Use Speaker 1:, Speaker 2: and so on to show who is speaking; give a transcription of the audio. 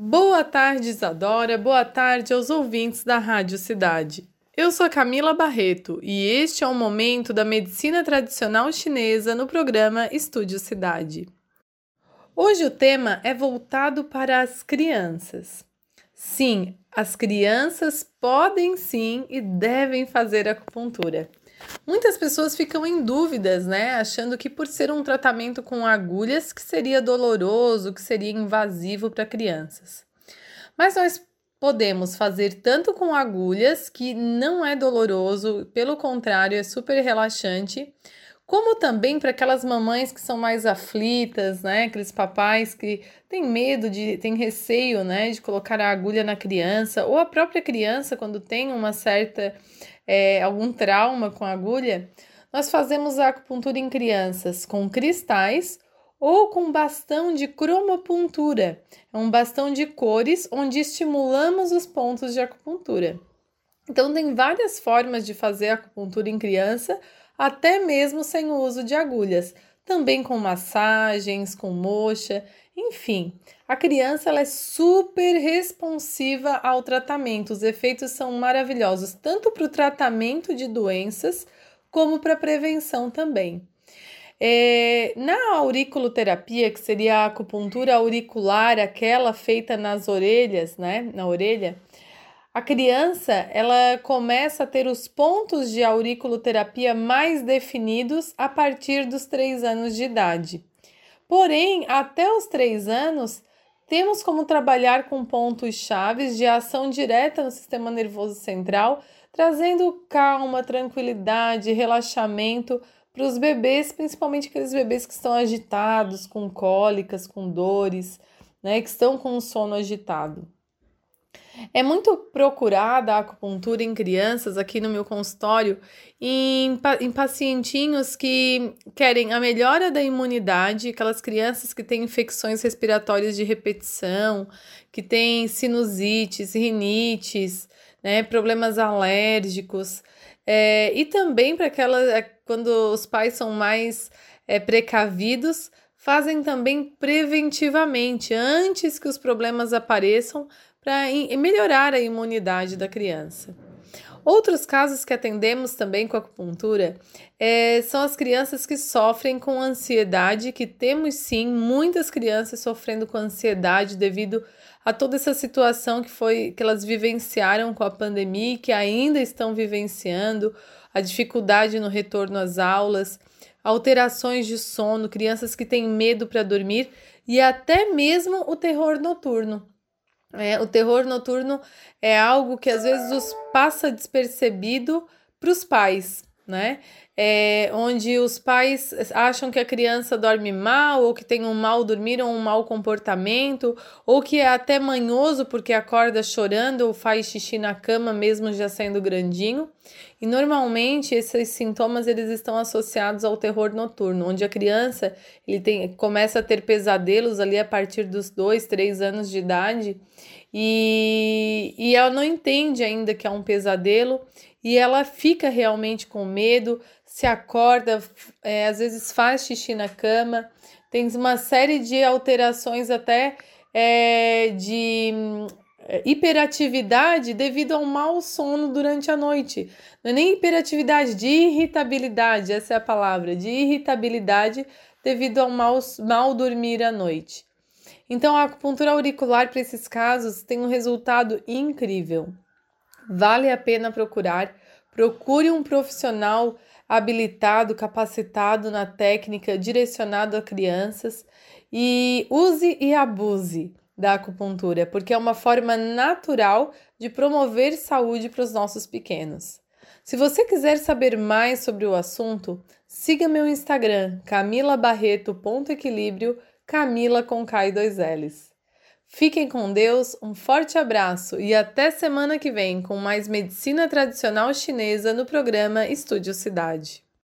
Speaker 1: Boa tarde, Isadora. Boa tarde aos ouvintes da Rádio Cidade. Eu sou Camila Barreto e este é o momento da medicina tradicional chinesa no programa Estúdio Cidade. Hoje o tema é voltado para as crianças. Sim, as crianças podem sim e devem fazer acupuntura. Muitas pessoas ficam em dúvidas, né? Achando que por ser um tratamento com agulhas que seria doloroso, que seria invasivo para crianças. Mas nós podemos fazer tanto com agulhas, que não é doloroso, pelo contrário, é super relaxante, como também para aquelas mamães que são mais aflitas, né? Aqueles papais que têm medo de, têm receio, né, de colocar a agulha na criança, ou a própria criança quando tem uma certa é, algum trauma com a agulha, nós fazemos a acupuntura em crianças com cristais ou com bastão de cromopuntura. É um bastão de cores onde estimulamos os pontos de acupuntura. Então, tem várias formas de fazer acupuntura em criança, até mesmo sem o uso de agulhas, também com massagens, com moxa, enfim. A criança ela é super responsiva ao tratamento. Os efeitos são maravilhosos, tanto para o tratamento de doenças como para a prevenção também. É, na auriculoterapia, que seria a acupuntura auricular, aquela feita nas orelhas, né, na orelha, a criança ela começa a ter os pontos de auriculoterapia mais definidos a partir dos três anos de idade. Porém, até os três anos, temos como trabalhar com pontos chaves de ação direta no sistema nervoso central, trazendo calma, tranquilidade, relaxamento para os bebês, principalmente aqueles bebês que estão agitados, com cólicas, com dores, né, que estão com sono agitado. É muito procurada a acupuntura em crianças aqui no meu consultório, em, em pacientinhos que querem a melhora da imunidade, aquelas crianças que têm infecções respiratórias de repetição, que têm sinusites, rinites, né, problemas alérgicos, é, e também para aquelas é, quando os pais são mais é, precavidos, fazem também preventivamente, antes que os problemas apareçam, para melhorar a imunidade da criança. Outros casos que atendemos também com acupuntura é, são as crianças que sofrem com ansiedade, que temos sim muitas crianças sofrendo com ansiedade devido a toda essa situação que foi que elas vivenciaram com a pandemia e que ainda estão vivenciando, a dificuldade no retorno às aulas, alterações de sono, crianças que têm medo para dormir e até mesmo o terror noturno. É, o terror noturno é algo que às vezes os passa despercebido para os pais, né? É, onde os pais acham que a criança dorme mal, ou que tem um mal dormir, ou um mau comportamento, ou que é até manhoso porque acorda chorando ou faz xixi na cama mesmo já sendo grandinho. E normalmente esses sintomas eles estão associados ao terror noturno, onde a criança ele tem, começa a ter pesadelos ali a partir dos dois, três anos de idade e, e ela não entende ainda que é um pesadelo e ela fica realmente com medo, se acorda, é, às vezes faz xixi na cama, tem uma série de alterações até é, de é, hiperatividade devido ao mau sono durante a noite. Não é nem hiperatividade, de irritabilidade, essa é a palavra, de irritabilidade devido ao mal, mal dormir à noite. Então, a acupuntura auricular para esses casos tem um resultado incrível. Vale a pena procurar. Procure um profissional habilitado, capacitado na técnica, direcionado a crianças e use e abuse da acupuntura, porque é uma forma natural de promover saúde para os nossos pequenos. Se você quiser saber mais sobre o assunto, siga meu Instagram, camilabarreto.equilíbrio Camila com K e dois L's. Fiquem com Deus, um forte abraço e até semana que vem com mais medicina tradicional chinesa no programa Estúdio Cidade.